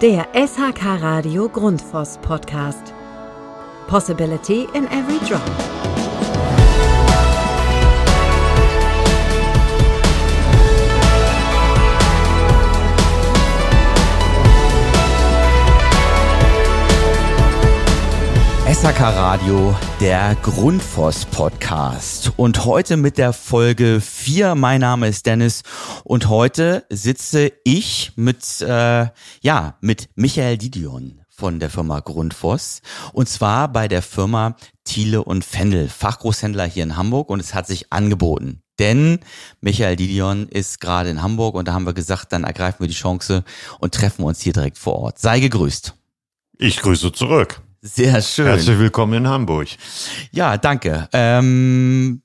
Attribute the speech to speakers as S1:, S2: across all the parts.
S1: Der SHK Radio Grundfos Podcast. Possibility in every drop.
S2: SHK Radio, der Grundfos Podcast. Und heute mit der Folge 4. Mein Name ist Dennis und heute sitze ich mit, äh, ja, mit Michael Didion von der Firma Grundfos und zwar bei der Firma Thiele und Fendel, Fachgroßhändler hier in Hamburg und es hat sich angeboten. Denn Michael Didion ist gerade in Hamburg und da haben wir gesagt, dann ergreifen wir die Chance und treffen uns hier direkt vor Ort. Sei gegrüßt.
S3: Ich grüße zurück.
S2: Sehr schön.
S3: Herzlich willkommen in Hamburg.
S2: Ja, danke. Ähm,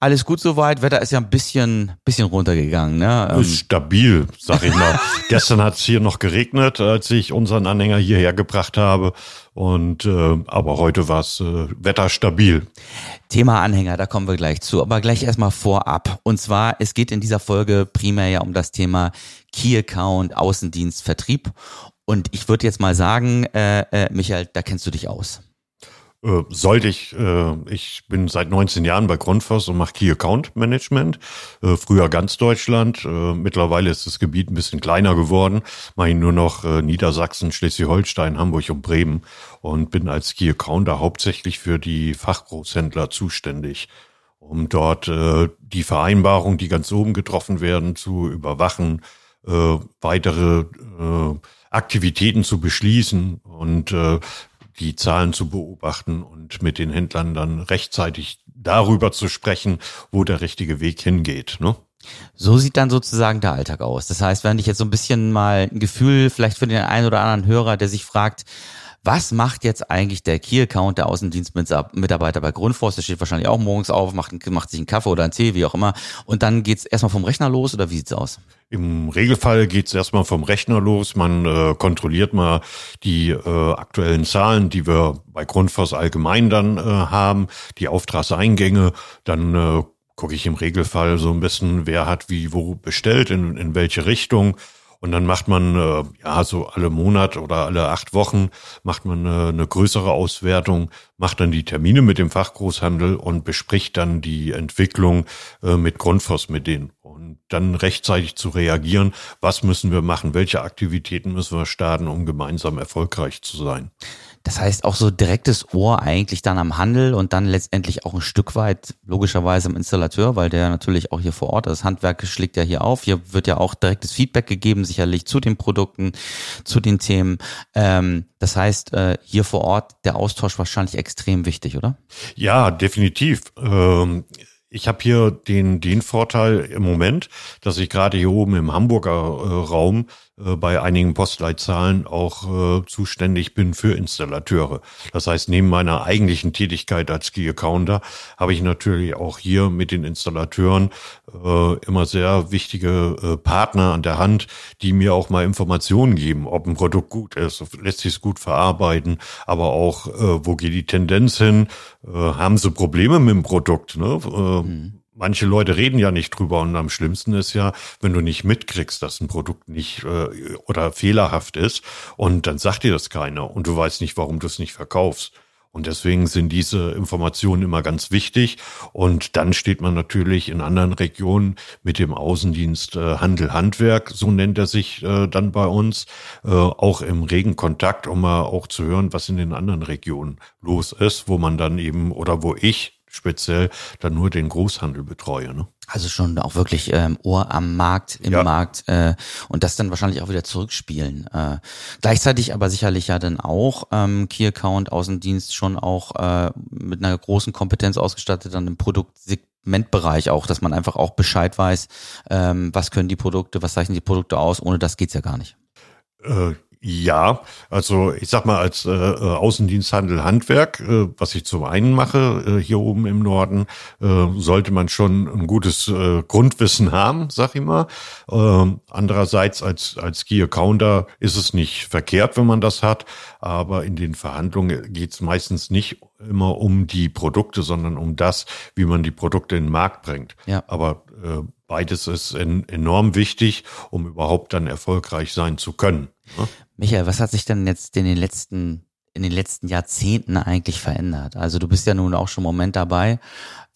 S2: alles gut soweit. Wetter ist ja ein bisschen, bisschen runtergegangen. Ne? Ähm,
S3: Ist stabil, sag ich mal. Gestern hat es hier noch geregnet, als ich unseren Anhänger hierher gebracht habe. Und äh, aber heute war es äh, Wetter stabil.
S2: Thema Anhänger, da kommen wir gleich zu. Aber gleich erstmal vorab. Und zwar, es geht in dieser Folge primär ja um das Thema Key Account, Außendienst, Vertrieb. Und ich würde jetzt mal sagen, äh, äh, Michael, da kennst du dich aus.
S3: Äh, sollte ich, äh, ich bin seit 19 Jahren bei Grundfos und mache Key Account Management. Äh, früher ganz Deutschland. Äh, mittlerweile ist das Gebiet ein bisschen kleiner geworden. Mache ich nur noch äh, Niedersachsen, Schleswig-Holstein, Hamburg und Bremen und bin als Key Accounter hauptsächlich für die Fachgroßhändler zuständig, um dort äh, die Vereinbarungen, die ganz oben getroffen werden, zu überwachen, äh, weitere äh, Aktivitäten zu beschließen und äh, die Zahlen zu beobachten und mit den Händlern dann rechtzeitig darüber zu sprechen, wo der richtige Weg hingeht. Ne?
S2: So sieht dann sozusagen der Alltag aus. Das heißt, wenn ich jetzt so ein bisschen mal ein Gefühl vielleicht für den einen oder anderen Hörer, der sich fragt, was macht jetzt eigentlich der Key-Account, der Außendienstmitarbeiter bei Grundforst? Der steht wahrscheinlich auch morgens auf, macht, macht sich einen Kaffee oder einen Tee, wie auch immer. Und dann geht's erstmal vom Rechner los oder wie sieht's aus?
S3: Im Regelfall geht's erstmal vom Rechner los. Man äh, kontrolliert mal die äh, aktuellen Zahlen, die wir bei Grundfos allgemein dann äh, haben, die Auftragseingänge. Dann äh, gucke ich im Regelfall so ein bisschen, wer hat wie wo bestellt, in, in welche Richtung. Und dann macht man, äh, ja, so alle Monat oder alle acht Wochen macht man äh, eine größere Auswertung, macht dann die Termine mit dem Fachgroßhandel und bespricht dann die Entwicklung äh, mit Grundfos mit denen. Und dann rechtzeitig zu reagieren, was müssen wir machen, welche Aktivitäten müssen wir starten, um gemeinsam erfolgreich zu sein.
S2: Das heißt auch so direktes Ohr eigentlich dann am Handel und dann letztendlich auch ein Stück weit logischerweise am Installateur, weil der natürlich auch hier vor Ort, das Handwerk schlägt ja hier auf. Hier wird ja auch direktes Feedback gegeben, sicherlich zu den Produkten, zu den Themen. Ähm, das heißt, äh, hier vor Ort der Austausch wahrscheinlich extrem wichtig, oder?
S3: Ja, definitiv. Ähm ich habe hier den, den Vorteil im Moment, dass ich gerade hier oben im Hamburger äh, Raum bei einigen Postleitzahlen auch äh, zuständig bin für Installateure. Das heißt, neben meiner eigentlichen Tätigkeit als Key Accounter habe ich natürlich auch hier mit den Installateuren äh, immer sehr wichtige äh, Partner an der Hand, die mir auch mal Informationen geben, ob ein Produkt gut ist, lässt sich es gut verarbeiten, aber auch, äh, wo geht die Tendenz hin, äh, haben sie Probleme mit dem Produkt, ne? Äh, mhm manche Leute reden ja nicht drüber und am schlimmsten ist ja, wenn du nicht mitkriegst, dass ein Produkt nicht äh, oder fehlerhaft ist und dann sagt dir das keiner und du weißt nicht, warum du es nicht verkaufst. Und deswegen sind diese Informationen immer ganz wichtig. Und dann steht man natürlich in anderen Regionen mit dem Außendienst äh, Handel Handwerk, so nennt er sich äh, dann bei uns, äh, auch im regen Kontakt, um mal auch zu hören, was in den anderen Regionen los ist, wo man dann eben oder wo ich speziell dann nur den Großhandel betreue. Ne?
S2: Also schon auch wirklich ähm, Ohr am Markt, im ja. Markt äh, und das dann wahrscheinlich auch wieder zurückspielen. Äh, gleichzeitig aber sicherlich ja dann auch ähm, Key Account, Außendienst schon auch äh, mit einer großen Kompetenz ausgestattet dann im Produktsegmentbereich auch, dass man einfach auch Bescheid weiß, ähm, was können die Produkte, was zeichnen die Produkte aus, ohne das geht's ja gar nicht.
S3: Äh, ja, also ich sag mal als äh, äh, Außendiensthandel Handwerk, äh, was ich zum einen mache äh, hier oben im Norden, äh, sollte man schon ein gutes äh, Grundwissen haben, sag ich mal. Ähm, andererseits als als Key Accounter ist es nicht verkehrt, wenn man das hat, aber in den Verhandlungen geht es meistens nicht immer um die Produkte, sondern um das, wie man die Produkte in den Markt bringt. Ja. Aber äh, beides ist en enorm wichtig, um überhaupt dann erfolgreich sein zu können. Ne?
S2: Michael, was hat sich denn jetzt in den letzten in den letzten Jahrzehnten eigentlich verändert? Also du bist ja nun auch schon einen Moment dabei.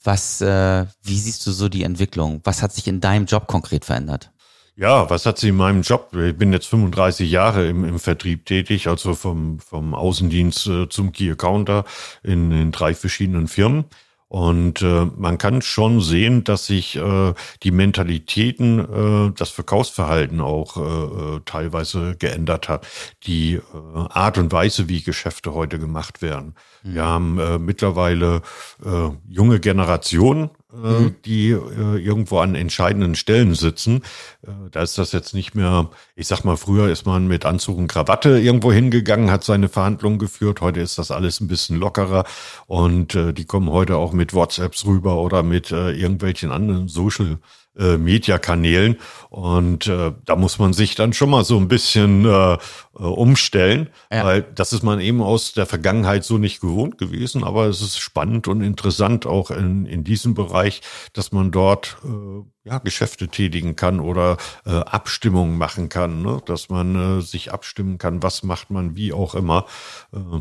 S2: Was, äh, wie siehst du so die Entwicklung? Was hat sich in deinem Job konkret verändert?
S3: Ja, was hat sie in meinem Job? Ich bin jetzt 35 Jahre im, im Vertrieb tätig, also vom, vom Außendienst äh, zum Key Accounter in, in drei verschiedenen Firmen. Und äh, man kann schon sehen, dass sich äh, die Mentalitäten, äh, das Verkaufsverhalten auch äh, äh, teilweise geändert hat. Die äh, Art und Weise, wie Geschäfte heute gemacht werden. Mhm. Wir haben äh, mittlerweile äh, junge Generationen, mhm. die äh, irgendwo an entscheidenden Stellen sitzen. Äh, da ist das jetzt nicht mehr, ich sag mal, früher ist man mit Anzug und Krawatte irgendwo hingegangen, hat seine Verhandlungen geführt. Heute ist das alles ein bisschen lockerer und äh, die kommen heute auch mit WhatsApps rüber oder mit äh, irgendwelchen anderen Social äh, Media-Kanälen. Und äh, da muss man sich dann schon mal so ein bisschen äh, äh, umstellen, ja. weil das ist man eben aus der Vergangenheit so nicht gewohnt gewesen. Aber es ist spannend und interessant auch in, in diesem Bereich, dass man dort äh, ja, Geschäfte tätigen kann oder äh, Abstimmungen machen kann, ne? dass man äh, sich abstimmen kann, was macht man, wie auch immer. Äh,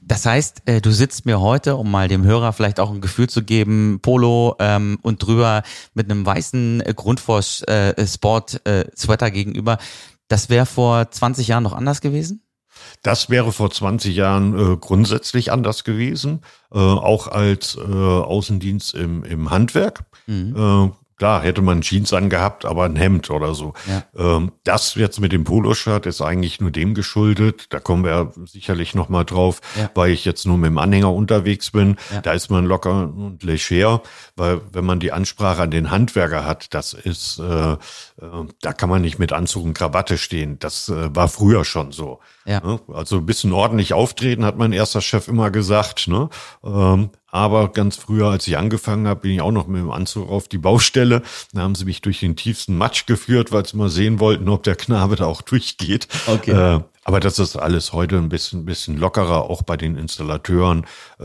S2: das heißt, äh, du sitzt mir heute, um mal dem Hörer vielleicht auch ein Gefühl zu geben, Polo ähm, und drüber mit einem weißen äh, Grundforce äh, gegenüber. Das wäre vor 20 Jahren noch anders gewesen?
S3: Das wäre vor 20 Jahren äh, grundsätzlich anders gewesen, äh, auch als äh, Außendienst im, im Handwerk. Mhm. Klar, hätte man Jeans angehabt, aber ein Hemd oder so. Ja. Ähm, das jetzt mit dem Poloshirt ist eigentlich nur dem geschuldet. Da kommen wir sicherlich noch mal drauf, ja. weil ich jetzt nur mit dem Anhänger unterwegs bin. Ja. Da ist man locker und leger, weil wenn man die Ansprache an den Handwerker hat, das ist, äh, äh, da kann man nicht mit Anzug und Krawatte stehen. Das äh, war früher schon so. Ne? Also ein bisschen ordentlich auftreten, hat mein erster Chef immer gesagt. Ne? Ähm, aber ganz früher, als ich angefangen habe, bin ich auch noch mit dem Anzug auf die Baustelle. Da haben sie mich durch den tiefsten Matsch geführt, weil sie mal sehen wollten, ob der Knabe da auch durchgeht. Okay. Äh, aber das ist alles heute ein bisschen, bisschen lockerer, auch bei den Installateuren. Äh,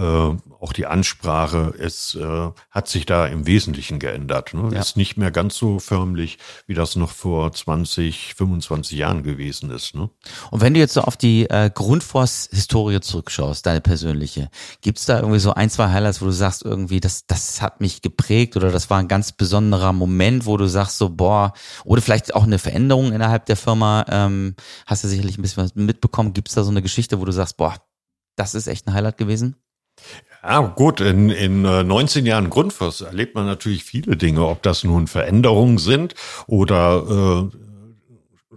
S3: auch die Ansprache ist, äh, hat sich da im Wesentlichen geändert. Ne? Ja. Ist nicht mehr ganz so förmlich, wie das noch vor 20, 25 Jahren gewesen ist. Ne?
S2: Und wenn du jetzt so auf die äh, Grundforce-Historie zurückschaust, deine persönliche, gibt's da irgendwie so ein, zwei Highlights, wo du sagst, irgendwie, das, das hat mich geprägt oder das war ein ganz besonderer Moment, wo du sagst, so, boah, oder vielleicht auch eine Veränderung innerhalb der Firma, ähm, hast du sicherlich ein bisschen was mitbekommen? Gibt es da so eine Geschichte, wo du sagst, boah, das ist echt ein Highlight gewesen?
S3: Ja, gut, in, in 19 äh, Jahren Grundfos erlebt man natürlich viele Dinge, ob das nun Veränderungen sind oder äh,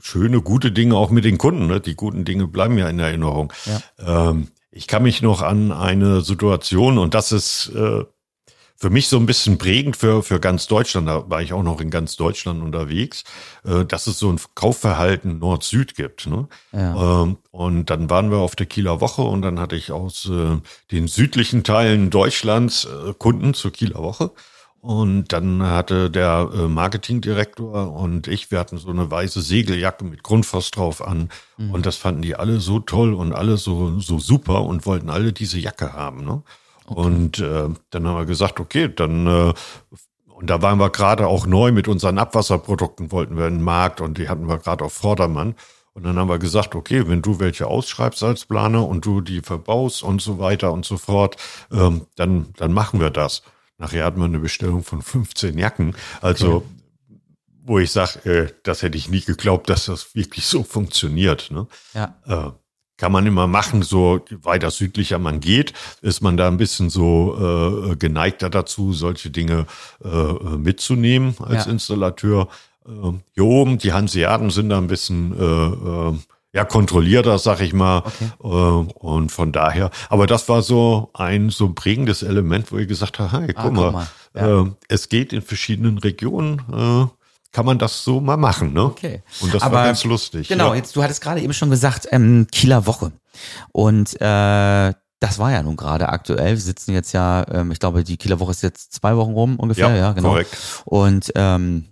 S3: schöne, gute Dinge auch mit den Kunden. Ne? Die guten Dinge bleiben ja in Erinnerung. Ja. Ähm, ich kann mich noch an eine Situation, und das ist äh, für mich so ein bisschen prägend für, für ganz Deutschland, da war ich auch noch in ganz Deutschland unterwegs, äh, dass es so ein Kaufverhalten Nord-Süd gibt. Ne? Ja. Ähm, und dann waren wir auf der Kieler Woche und dann hatte ich aus äh, den südlichen Teilen Deutschlands äh, Kunden zur Kieler Woche. Und dann hatte der Marketingdirektor und ich, wir hatten so eine weiße Segeljacke mit Grundfos drauf an. Mhm. Und das fanden die alle so toll und alle so, so super und wollten alle diese Jacke haben. Ne? Okay. Und äh, dann haben wir gesagt, okay, dann äh, und da waren wir gerade auch neu mit unseren Abwasserprodukten, wollten wir in den Markt und die hatten wir gerade auf Vordermann. Und dann haben wir gesagt, okay, wenn du welche ausschreibst als Planer und du die verbaust und so weiter und so fort, ähm, dann, dann machen wir das. Nachher hatten wir eine Bestellung von 15 Jacken. Also, okay. wo ich sage, äh, das hätte ich nie geglaubt, dass das wirklich so funktioniert. Ne? Ja. Äh, kann man immer machen, so weiter südlicher man geht, ist man da ein bisschen so äh, geneigter dazu, solche Dinge äh, mitzunehmen als ja. Installateur. Äh, hier oben, die Hanseaten sind da ein bisschen äh, äh, ja, kontrollierter, sag ich mal. Okay. Äh, und von daher, aber das war so ein so prägendes Element, wo ich gesagt habe, hey, guck ah, mal, mal. Ja. Äh, es geht in verschiedenen Regionen. Kann man das so mal machen, ne?
S2: Okay.
S3: Und das
S2: Aber
S3: war ganz lustig.
S2: Genau, ja. jetzt du hattest gerade eben schon gesagt, ähm, Kieler Woche. Und äh, das war ja nun gerade aktuell. Wir sitzen jetzt ja, ähm, ich glaube, die Kieler Woche ist jetzt zwei Wochen rum ungefähr, ja, ja genau. Korrekt. Und ähm,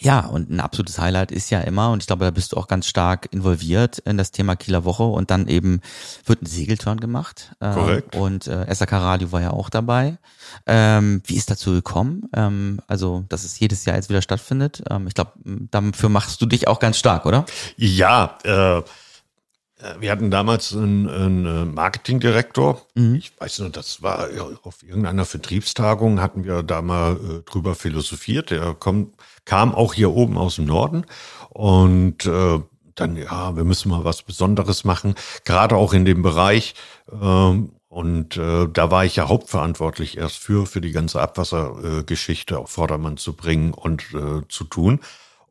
S2: Ja, und ein absolutes Highlight ist ja immer, und ich glaube, da bist du auch ganz stark involviert in das Thema Kieler Woche und dann eben wird ein Segelturn gemacht. Ähm,
S3: Korrekt.
S2: Und äh, SAK Radio war ja auch dabei. Ähm, wie ist dazu gekommen? Ähm, also, dass es jedes Jahr jetzt wieder stattfindet. Ähm, ich glaube, dafür machst du dich auch ganz stark, oder?
S3: Ja, äh, wir hatten damals einen, einen Marketingdirektor. Mhm. Ich weiß nur, das war auf irgendeiner Vertriebstagung, hatten wir da mal äh, drüber philosophiert. Der kommt, kam auch hier oben aus dem Norden und äh, dann, ja, wir müssen mal was Besonderes machen, gerade auch in dem Bereich. Ähm, und äh, da war ich ja hauptverantwortlich erst für, für die ganze Abwassergeschichte auf Vordermann zu bringen und äh, zu tun.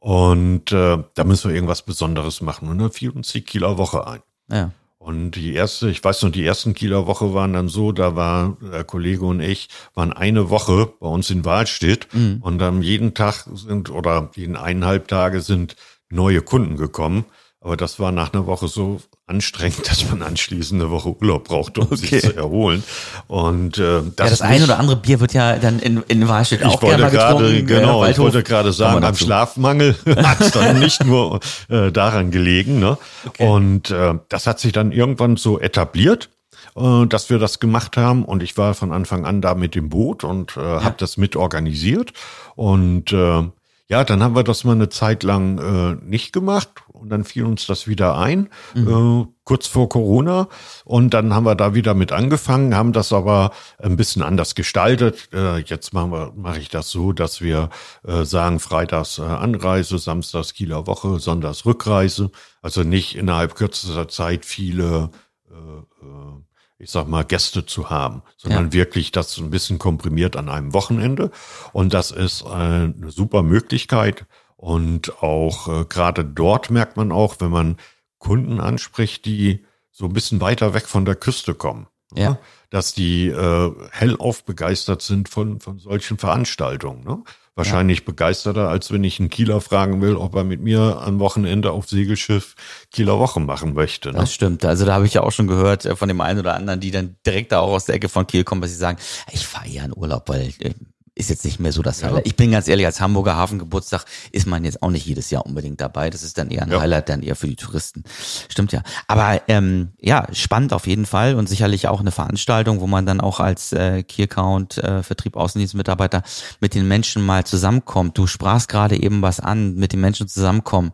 S3: Und äh, da müssen wir irgendwas Besonderes machen. Und dann fiel uns die Kieler Woche ein.
S2: Ja.
S3: Und die erste, ich weiß noch, die ersten Kieler Woche waren dann so, da war der Kollege und ich, waren eine Woche bei uns in Wahlstedt mhm. und dann jeden Tag sind oder jeden eineinhalb Tage sind neue Kunden gekommen. Aber das war nach einer Woche so anstrengend, dass man anschließend eine Woche Urlaub braucht, um okay. sich zu erholen. Und äh, das,
S2: ja, das ein oder andere Bier wird ja dann in, in Wahlstedt auch gerne mal
S3: gerade,
S2: getrunken.
S3: Genau, ich wollte gerade sagen, am Schlafmangel hat es dann nicht nur äh, daran gelegen. Ne? Okay. Und äh, das hat sich dann irgendwann so etabliert äh, dass wir das gemacht haben und ich war von Anfang an da mit dem Boot und äh, ja. habe das mit organisiert und äh, ja, dann haben wir das mal eine Zeit lang äh, nicht gemacht und dann fiel uns das wieder ein, mhm. äh, kurz vor Corona. Und dann haben wir da wieder mit angefangen, haben das aber ein bisschen anders gestaltet. Äh, jetzt machen wir, mache ich das so, dass wir äh, sagen, Freitags äh, Anreise, Samstags Kieler Woche, Sonntags Rückreise. Also nicht innerhalb kürzester Zeit viele äh, äh, ich sag mal, Gäste zu haben, sondern ja. wirklich das ein bisschen komprimiert an einem Wochenende. Und das ist eine super Möglichkeit. Und auch äh, gerade dort merkt man auch, wenn man Kunden anspricht, die so ein bisschen weiter weg von der Küste kommen.
S2: Ja.
S3: Dass die äh, hellauf begeistert sind von, von solchen Veranstaltungen. Ne? wahrscheinlich ja. begeisterter, als wenn ich einen Kieler fragen will, ob er mit mir am Wochenende auf Segelschiff Kieler Woche machen möchte.
S2: Ne? Das stimmt. Also da habe ich ja auch schon gehört äh, von dem einen oder anderen, die dann direkt da auch aus der Ecke von Kiel kommen, dass sie sagen, ich fahre ja in Urlaub, weil äh, ist jetzt nicht mehr so das Highlight. Ich bin ganz ehrlich, als Hamburger Hafengeburtstag ist man jetzt auch nicht jedes Jahr unbedingt dabei. Das ist dann eher ein ja. Highlight, dann eher für die Touristen. Stimmt ja. Aber ähm, ja, spannend auf jeden Fall und sicherlich auch eine Veranstaltung, wo man dann auch als äh, Key Account äh, Vertrieb Außendienstmitarbeiter mit den Menschen mal zusammenkommt. Du sprachst gerade eben was an, mit den Menschen zusammenkommen.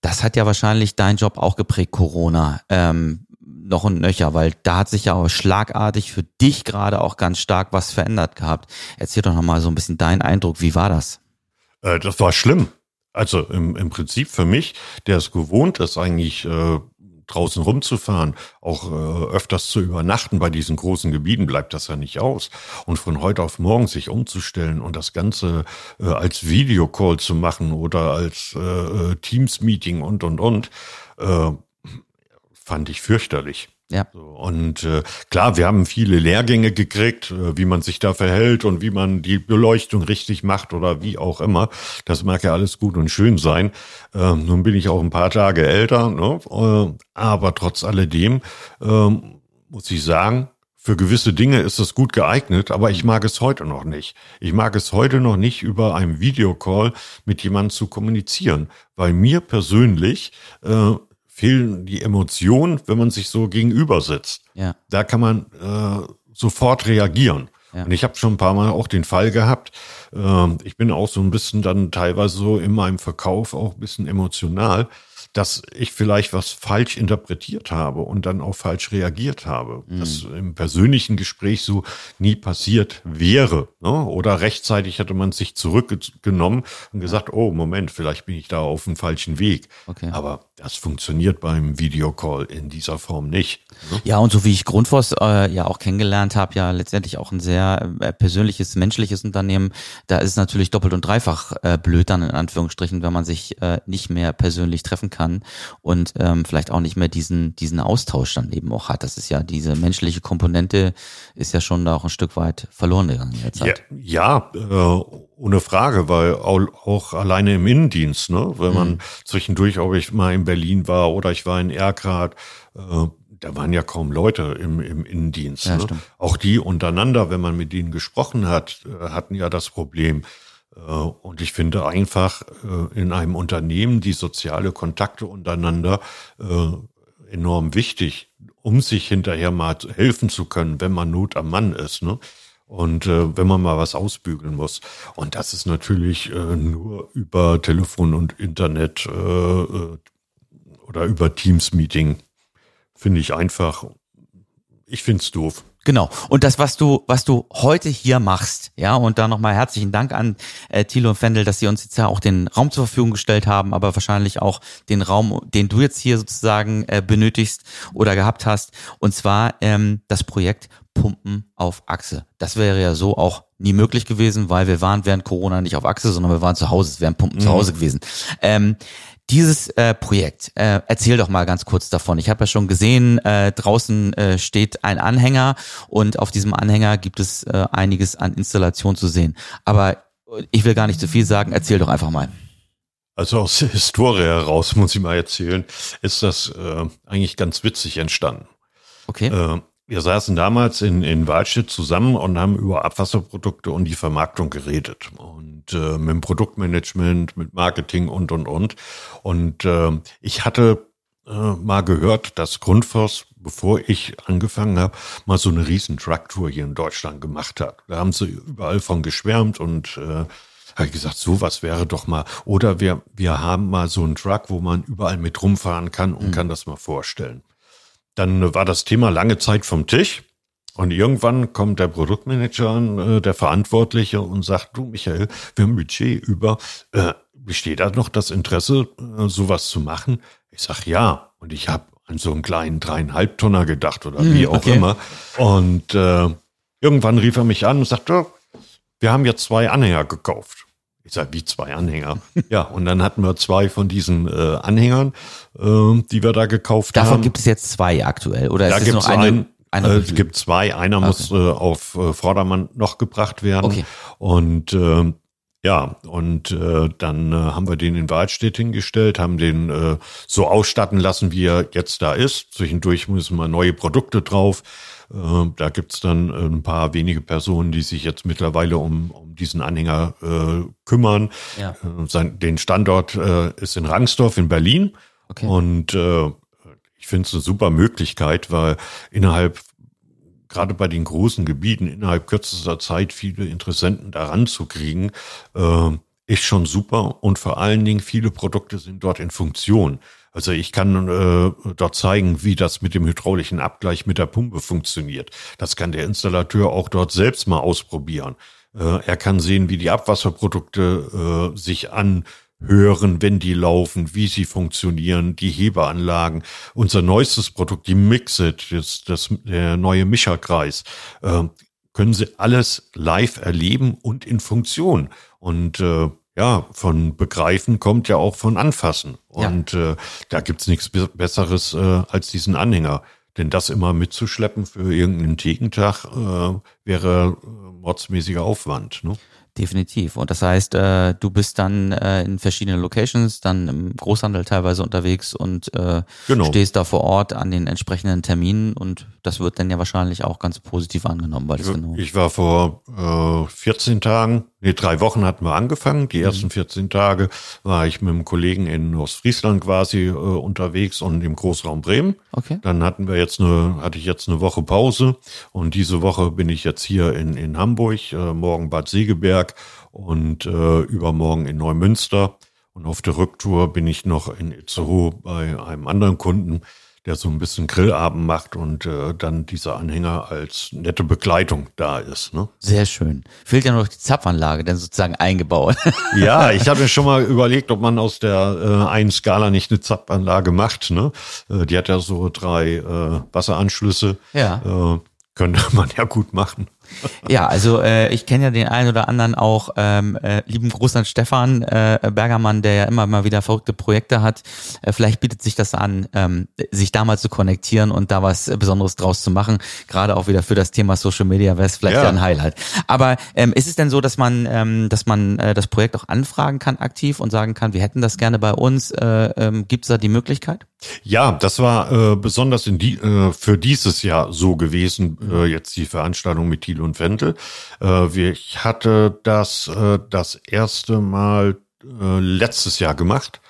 S2: Das hat ja wahrscheinlich dein Job auch geprägt, Corona. Ähm, noch und nöcher, weil da hat sich ja auch schlagartig für dich gerade auch ganz stark was verändert gehabt. Erzähl doch nochmal so ein bisschen deinen Eindruck. Wie war das?
S3: Äh, das war schlimm. Also im, im Prinzip für mich, der es gewohnt ist, eigentlich äh, draußen rumzufahren, auch äh, öfters zu übernachten bei diesen großen Gebieten, bleibt das ja nicht aus. Und von heute auf morgen sich umzustellen und das Ganze äh, als Videocall zu machen oder als äh, äh Teams-Meeting und, und, und, äh, fand ich fürchterlich.
S2: Ja.
S3: Und äh, klar, wir haben viele Lehrgänge gekriegt, äh, wie man sich da verhält und wie man die Beleuchtung richtig macht oder wie auch immer. Das mag ja alles gut und schön sein. Ähm, nun bin ich auch ein paar Tage älter, ne? äh, aber trotz alledem ähm, muss ich sagen, für gewisse Dinge ist es gut geeignet, aber ich mag es heute noch nicht. Ich mag es heute noch nicht, über einen Videocall mit jemandem zu kommunizieren, weil mir persönlich äh, fehlen die Emotionen, wenn man sich so gegenüber sitzt.
S2: Ja.
S3: Da kann man äh, sofort reagieren. Ja. Und ich habe schon ein paar Mal auch den Fall gehabt, äh, ich bin auch so ein bisschen dann teilweise so in meinem Verkauf auch ein bisschen emotional dass ich vielleicht was falsch interpretiert habe und dann auch falsch reagiert habe. Mhm. Das im persönlichen Gespräch so nie passiert wäre. Ne? Oder rechtzeitig hätte man sich zurückgenommen und gesagt, oh Moment, vielleicht bin ich da auf dem falschen Weg.
S2: Okay.
S3: Aber das funktioniert beim Videocall in dieser Form nicht.
S2: Ne? Ja, und so wie ich Grundfos äh, ja auch kennengelernt habe, ja letztendlich auch ein sehr äh, persönliches, menschliches Unternehmen. Da ist es natürlich doppelt und dreifach äh, blöd dann in Anführungsstrichen, wenn man sich äh, nicht mehr persönlich treffen kann und ähm, vielleicht auch nicht mehr diesen, diesen Austausch dann eben auch hat. Das ist ja diese menschliche Komponente ist ja schon da auch ein Stück weit verloren gegangen in der Zeit.
S3: Ja, ja äh, ohne Frage, weil auch, alleine im Innendienst, ne, wenn man mhm. zwischendurch, ob ich mal in Berlin war oder ich war in Erkrad, äh, da waren ja kaum Leute im, im Innendienst. Ja, ne? Auch die untereinander, wenn man mit denen gesprochen hat, äh, hatten ja das Problem, Äh, und ich finde einfach äh, in einem Unternehmen die soziale Kontakte untereinander enorm wichtig, um sich hinterher mal helfen zu können, wenn man Not am Mann ist. Ne? Und äh, wenn man mal was ausbügeln muss. Und das ist natürlich äh, nur über Telefon und Internet äh, oder über Teams-Meeting. Finde ich einfach. Ich finde es doof.
S2: Genau. Und das, was du, was du heute hier machst, ja, und da nochmal herzlichen Dank an äh, Thilo und Fendel, dass sie uns jetzt ja auch den Raum zur Verfügung gestellt haben, aber wahrscheinlich auch den Raum, den du jetzt hier sozusagen äh, benötigst oder gehabt hast. Und zwar ähm, das Projekt Pumpen auf Achse. Das wäre ja so auch nie möglich gewesen, weil wir waren während Corona nicht auf Achse, sondern wir waren zu Hause, es wären Pumpen mhm. zu Hause gewesen. Ähm, dieses äh, Projekt, äh, erzähl doch mal ganz kurz davon. Ich habe ja schon gesehen, äh, draußen äh, steht ein Anhänger und auf diesem Anhänger gibt es äh, einiges an Installation zu sehen. Aber ich will gar nicht zu viel sagen, erzähl doch einfach mal.
S3: Also aus der Historie heraus, muss ich mal erzählen, ist das äh, eigentlich ganz witzig entstanden.
S2: Okay. Äh,
S3: wir saßen damals in, in Waldstedt zusammen und haben über Abwasserprodukte und die Vermarktung geredet. Und äh, mit dem Produktmanagement, mit Marketing und, und, und. Und äh, ich hatte äh, mal gehört, dass Grundfos, bevor ich angefangen habe, mal so eine riesen Trucktour hier in Deutschland gemacht hat. Da haben sie überall von geschwärmt und äh, habe ich gesagt, sowas wäre doch mal. Oder wir, wir haben mal so einen Truck, wo man überall mit rumfahren kann und mhm. kann das mal vorstellen. Dann war das Thema lange Zeit vom Tisch. Und irgendwann kommt der Produktmanager, äh, der Verantwortliche, und sagt, du Michael, wir haben Budget über. Äh, besteht da noch das Interesse, äh, sowas zu machen? Ich sag ja. Und ich habe an so einen kleinen dreieinhalb Tonner gedacht oder hm, wie auch okay. immer. Und äh, irgendwann rief er mich an und sagte, wir haben jetzt zwei Anhänger gekauft. Ich sage, wie zwei Anhänger. ja, und dann hatten wir zwei von diesen äh, Anhängern, äh, die wir da gekauft
S2: Davon
S3: haben.
S2: Davon gibt es jetzt zwei aktuell, oder
S3: da ist es noch eine? Ein, äh, es gibt zwei. Einer okay. muss äh, auf äh, Vordermann noch gebracht werden. Okay. Und äh, ja, und äh, dann äh, haben wir den in Waldstedt hingestellt, haben den äh, so ausstatten lassen, wie er jetzt da ist. Zwischendurch müssen wir neue Produkte drauf. Äh, da gibt's dann äh, ein paar wenige Personen, die sich jetzt mittlerweile um, um diesen Anhänger äh, kümmern. Ja. Äh, sein, den Standort äh, ist in Rangsdorf in Berlin. Okay. Und äh, ich finde es eine super Möglichkeit, weil innerhalb gerade bei den großen Gebieten innerhalb kürzester Zeit viele Interessenten daran zu kriegen, äh, ist schon super. Und vor allen Dingen viele Produkte sind dort in Funktion. Also ich kann äh, dort zeigen, wie das mit dem hydraulischen Abgleich mit der Pumpe funktioniert. Das kann der Installateur auch dort selbst mal ausprobieren. Äh, er kann sehen, wie die Abwasserprodukte äh, sich an hören, wenn die laufen, wie sie funktionieren, die Hebeanlagen. Unser neuestes Produkt, die Mixit, das, das, der neue Mischerkreis, äh, können Sie alles live erleben und in Funktion. Und äh, ja, von Begreifen kommt ja auch von Anfassen. Und ja. äh, da gibt's nichts Besseres äh, als diesen Anhänger. Denn das immer mitzuschleppen für irgendeinen Thekentag äh, wäre äh, mordsmäßiger Aufwand. Ne?
S2: Definitiv. Und das heißt, äh, du bist dann äh, in verschiedenen Locations, dann im Großhandel teilweise unterwegs und äh, genau. stehst da vor Ort an den entsprechenden Terminen und das wird dann ja wahrscheinlich auch ganz positiv angenommen. Weil
S3: das
S2: ich,
S3: genau ich war vor äh, 14 Tagen, nee, drei Wochen hatten wir angefangen. Die mhm. ersten 14 Tage war ich mit einem Kollegen in Ostfriesland quasi äh, unterwegs und im Großraum Bremen. Okay. Dann hatten wir jetzt eine, hatte ich jetzt eine Woche Pause und diese Woche bin ich jetzt hier in, in Hamburg, äh, morgen Bad Segeberg und äh, übermorgen in Neumünster. Und auf der Rücktour bin ich noch in Itzehoe bei einem anderen Kunden der so ein bisschen Grillabend macht und äh, dann dieser Anhänger als nette Begleitung da ist. Ne?
S2: Sehr schön. Fehlt ja nur noch die Zapfanlage, dann sozusagen eingebaut.
S3: ja, ich habe mir schon mal überlegt, ob man aus der äh, einen Skala nicht eine Zapfanlage macht. Ne? Äh, die hat ja so drei äh, Wasseranschlüsse. Ja. Äh, könnte man ja gut machen.
S2: Ja, also äh, ich kenne ja den einen oder anderen auch, ähm, äh, lieben Gruß an Stefan äh, Bergermann, der ja immer mal wieder verrückte Projekte hat. Äh, vielleicht bietet sich das an, ähm, sich da mal zu konnektieren und da was Besonderes draus zu machen. Gerade auch wieder für das Thema Social Media wäre es vielleicht ja. ein Highlight. Aber ähm, ist es denn so, dass man, ähm, dass man äh, das Projekt auch anfragen kann aktiv und sagen kann, wir hätten das gerne bei uns? Äh, ähm, Gibt es da die Möglichkeit?
S3: Ja, das war äh, besonders in die, äh, für dieses Jahr so gewesen, äh, jetzt die Veranstaltung mit Kiel und Fentel. Äh, ich hatte das äh, das erste Mal äh, letztes Jahr gemacht.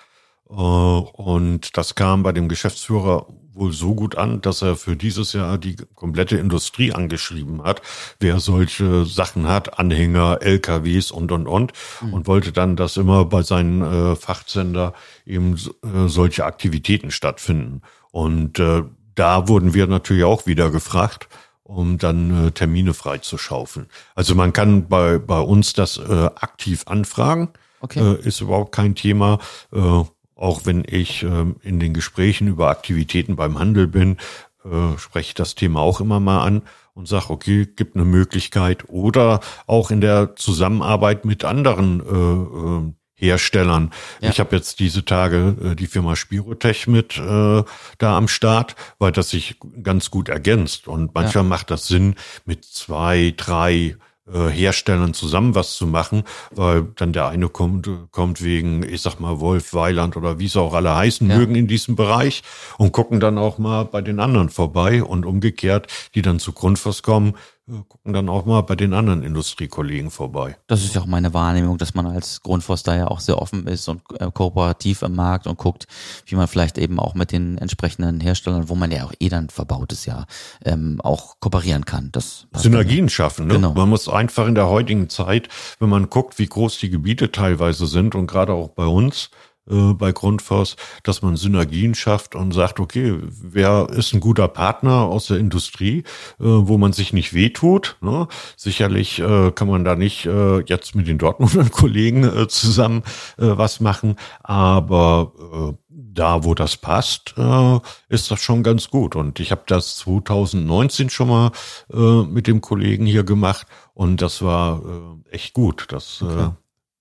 S3: Und das kam bei dem Geschäftsführer wohl so gut an, dass er für dieses Jahr die komplette Industrie angeschrieben hat, wer solche Sachen hat, Anhänger, LKWs und und und mhm. und wollte dann, dass immer bei seinen äh, Fachsender eben äh, solche Aktivitäten stattfinden. Und äh, da wurden wir natürlich auch wieder gefragt, um dann äh, Termine frei zu schaufeln. Also man kann bei, bei uns das äh, aktiv anfragen. Okay. Äh, ist überhaupt kein Thema. Äh, auch wenn ich äh, in den Gesprächen über Aktivitäten beim Handel bin, äh, spreche ich das Thema auch immer mal an und sage, okay, gibt eine Möglichkeit. Oder auch in der Zusammenarbeit mit anderen äh, äh, Herstellern. Ja. Ich habe jetzt diese Tage äh, die Firma Spirotech mit äh, da am Start, weil das sich ganz gut ergänzt. Und manchmal ja. macht das Sinn, mit zwei, drei äh, Herstellern zusammen was zu machen, weil dann der eine kommt, kommt wegen, ich sag mal, Wolf, Weiland oder wie es auch alle heißen ja. mögen in diesem Bereich und gucken dann auch mal bei den anderen vorbei und umgekehrt, die dann zu Grundfos kommen, gucken dann auch mal bei den anderen Industriekollegen vorbei.
S2: Das ist ja auch meine Wahrnehmung, dass man als Grundforster ja auch sehr offen ist und äh, kooperativ im Markt und guckt, wie man vielleicht eben auch mit den entsprechenden Herstellern, wo man ja auch eh dann verbaut ist, ja, ähm, auch kooperieren kann. Das
S3: Synergien schaffen. Ne? Genau. Man muss einfach in der heutigen Zeit, wenn man guckt, wie groß die Gebiete teilweise sind und gerade auch bei uns, äh, bei Grundfos, dass man Synergien schafft und sagt, okay, wer ist ein guter Partner aus der Industrie, äh, wo man sich nicht wehtut. Ne? Sicherlich äh, kann man da nicht äh, jetzt mit den Dortmunder Kollegen äh, zusammen äh, was machen, aber äh, da, wo das passt, äh, ist das schon ganz gut. Und ich habe das 2019 schon mal äh, mit dem Kollegen hier gemacht und das war äh, echt gut. Das okay.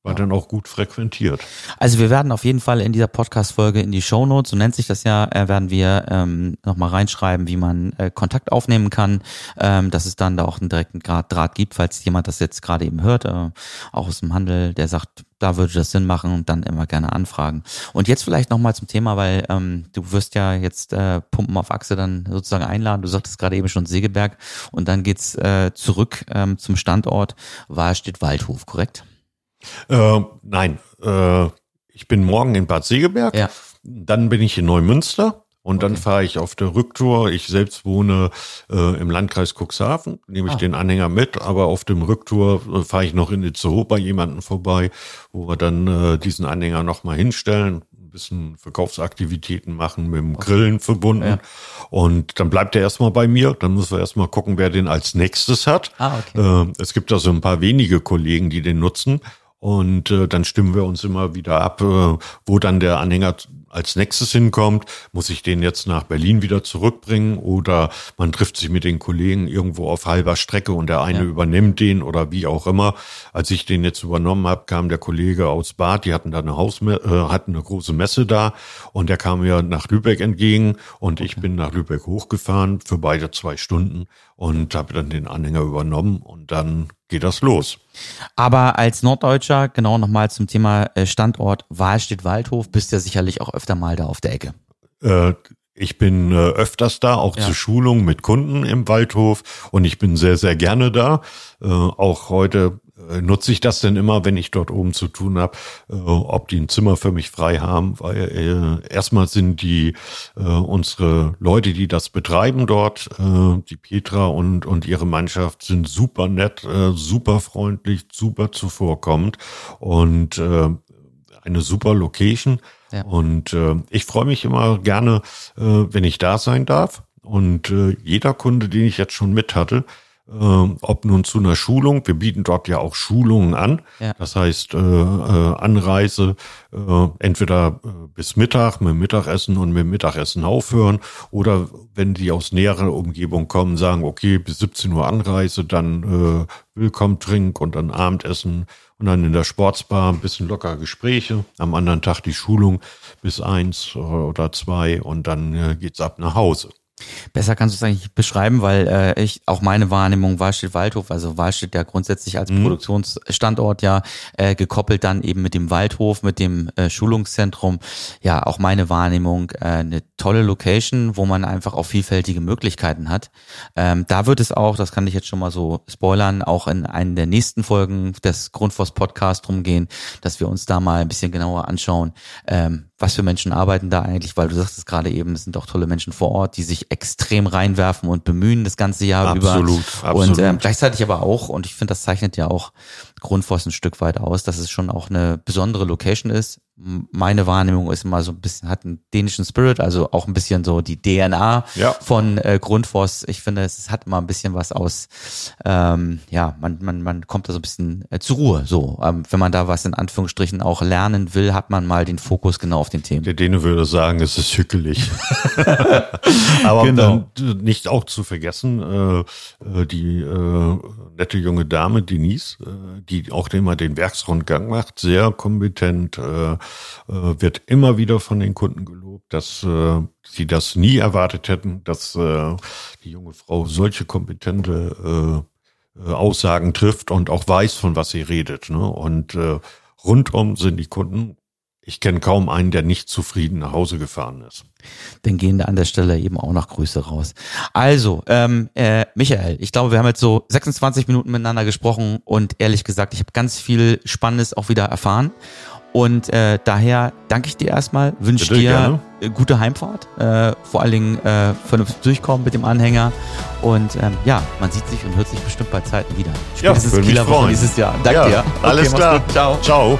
S3: War dann auch gut frequentiert.
S2: Also wir werden auf jeden Fall in dieser Podcast-Folge in die Show Notes, so nennt sich das ja, äh, werden wir ähm, nochmal reinschreiben, wie man äh, Kontakt aufnehmen kann, ähm, dass es dann da auch einen direkten Draht gibt, falls jemand das jetzt gerade eben hört, äh, auch aus dem Handel, der sagt, da würde das Sinn machen und dann immer gerne anfragen. Und jetzt vielleicht nochmal zum Thema, weil ähm, du wirst ja jetzt äh, Pumpen auf Achse dann sozusagen einladen. Du sagtest gerade eben schon Segeberg und dann geht's äh, zurück ähm, zum Standort Wahlstedt-Waldhof, korrekt?
S3: Äh, nein, äh, ich bin morgen in Bad Segeberg, ja. dann bin ich in Neumünster und okay. dann fahre ich auf der Rücktour. Ich selbst wohne äh, im Landkreis Cuxhaven, nehme ich ah. den Anhänger mit, aber auf dem Rücktour äh, fahre ich noch in Itzehoe bei jemandem vorbei, wo wir dann äh, diesen Anhänger nochmal hinstellen, ein bisschen Verkaufsaktivitäten machen, mit dem Grillen verbunden. Ja. Und dann bleibt er erstmal bei mir. Dann müssen wir erstmal gucken, wer den als nächstes hat. Ah, okay. Äh, es gibt also ein paar wenige Kollegen, die den nutzen. Und äh, dann stimmen wir uns immer wieder ab, äh, wo dann der Anhänger als nächstes hinkommt. Muss ich den jetzt nach Berlin wieder zurückbringen oder man trifft sich mit den Kollegen irgendwo auf halber Strecke und der eine ja. übernimmt den oder wie auch immer. Als ich den jetzt übernommen habe, kam der Kollege aus Bad, die hatten da eine Haus äh, hatten eine große Messe da und der kam mir nach Lübeck entgegen und okay. ich bin nach Lübeck hochgefahren für beide zwei Stunden und habe dann den Anhänger übernommen und dann geht das los.
S2: Aber als Norddeutscher, genau nochmal zum Thema äh, Standort Wahlstedt-Waldhof, bist du ja sicherlich auch öfter mal da auf der Ecke.
S3: Äh, ich bin äh, öfters da, auch ja. zu Schulungen mit Kunden im Waldhof und ich bin sehr, sehr gerne da. Äh, auch heute nutze ich das denn immer, wenn ich dort oben zu tun habe, äh, ob die ein Zimmer für mich frei haben, weil äh, erstmal sind die äh, unsere Leute, die das betreiben dort, äh, die Petra und und ihre Mannschaft sind super nett, äh, super freundlich, super zuvorkommend und äh, eine super Location. Ja. Und äh, ich freue mich immer gerne, äh, wenn ich da sein darf. Und äh, jeder Kunde, den ich jetzt schon mit hatte, äh, ob nun zu einer Schulung, wir bieten dort ja auch Schulungen an, ja. das heißt äh, äh, Anreise äh, entweder äh, bis Mittag mit Mittagessen und mit Mittagessen aufhören oder wenn die aus näherer Umgebung kommen, sagen, okay, bis 17 Uhr Anreise, dann äh, Willkommen Trink und dann Abendessen und dann in der Sportsbar ein bisschen locker Gespräche, am anderen Tag die Schulung bis eins oder zwei und dann äh, geht's ab nach Hause.
S2: Besser kannst du es eigentlich beschreiben, weil äh, ich auch meine Wahrnehmung Wahlstedt-Waldhof, also Wahlstedt ja grundsätzlich als mhm. Produktionsstandort ja äh, gekoppelt dann eben mit dem Waldhof, mit dem äh, Schulungszentrum, ja auch meine Wahrnehmung äh, eine tolle Location, wo man einfach auch vielfältige Möglichkeiten hat. Ähm, da wird es auch, das kann ich jetzt schon mal so spoilern, auch in einen der nächsten Folgen des Grundfos Podcast drum gehen, dass wir uns da mal ein bisschen genauer anschauen, ähm, was für Menschen arbeiten da eigentlich, weil du sagst es gerade eben, es sind doch tolle Menschen vor Ort, die sich extrem reinwerfen und bemühen das ganze Jahr
S3: absolut,
S2: über.
S3: Absolut.
S2: Und ähm, gleichzeitig aber auch, und ich finde, das zeichnet ja auch Grundfos ein Stück weit aus, dass es schon auch eine besondere Location ist. Meine Wahrnehmung ist immer so ein bisschen, hat einen dänischen Spirit, also auch ein bisschen so die DNA
S3: ja.
S2: von äh, Grundfos. Ich finde, es hat immer ein bisschen was aus, ähm, ja, man, man, man kommt da so ein bisschen äh, zur Ruhe. So, ähm, wenn man da was in Anführungsstrichen auch lernen will, hat man mal den Fokus genau auf den Themen.
S3: Der Däne würde sagen, es ist hückelig. Aber genau. dann nicht auch zu vergessen, äh, äh, die äh, nette junge Dame Denise, äh, die auch immer den Werksrundgang macht, sehr kompetent, äh, äh, wird immer wieder von den Kunden gelobt, dass äh, sie das nie erwartet hätten, dass äh, die junge Frau solche kompetente äh, äh, Aussagen trifft und auch weiß, von was sie redet. Ne? Und rundum sind die Kunden ich kenne kaum einen, der nicht zufrieden nach Hause gefahren ist.
S2: Dann gehen da an der Stelle eben auch noch Grüße raus. Also, ähm, äh, Michael, ich glaube, wir haben jetzt so 26 Minuten miteinander gesprochen und ehrlich gesagt, ich habe ganz viel Spannendes auch wieder erfahren. Und äh, daher danke ich dir erstmal, wünsche dir gerne. gute Heimfahrt, äh, vor allen Dingen äh, vernünftig durchkommen mit dem Anhänger. Und ähm, ja, man sieht sich und hört sich bestimmt bei Zeiten wieder.
S3: Spätestens ja, Kieler Woche
S2: dieses Jahr. Danke
S3: ja,
S2: dir.
S3: Okay, alles klar.
S2: Ciao.
S3: Ciao.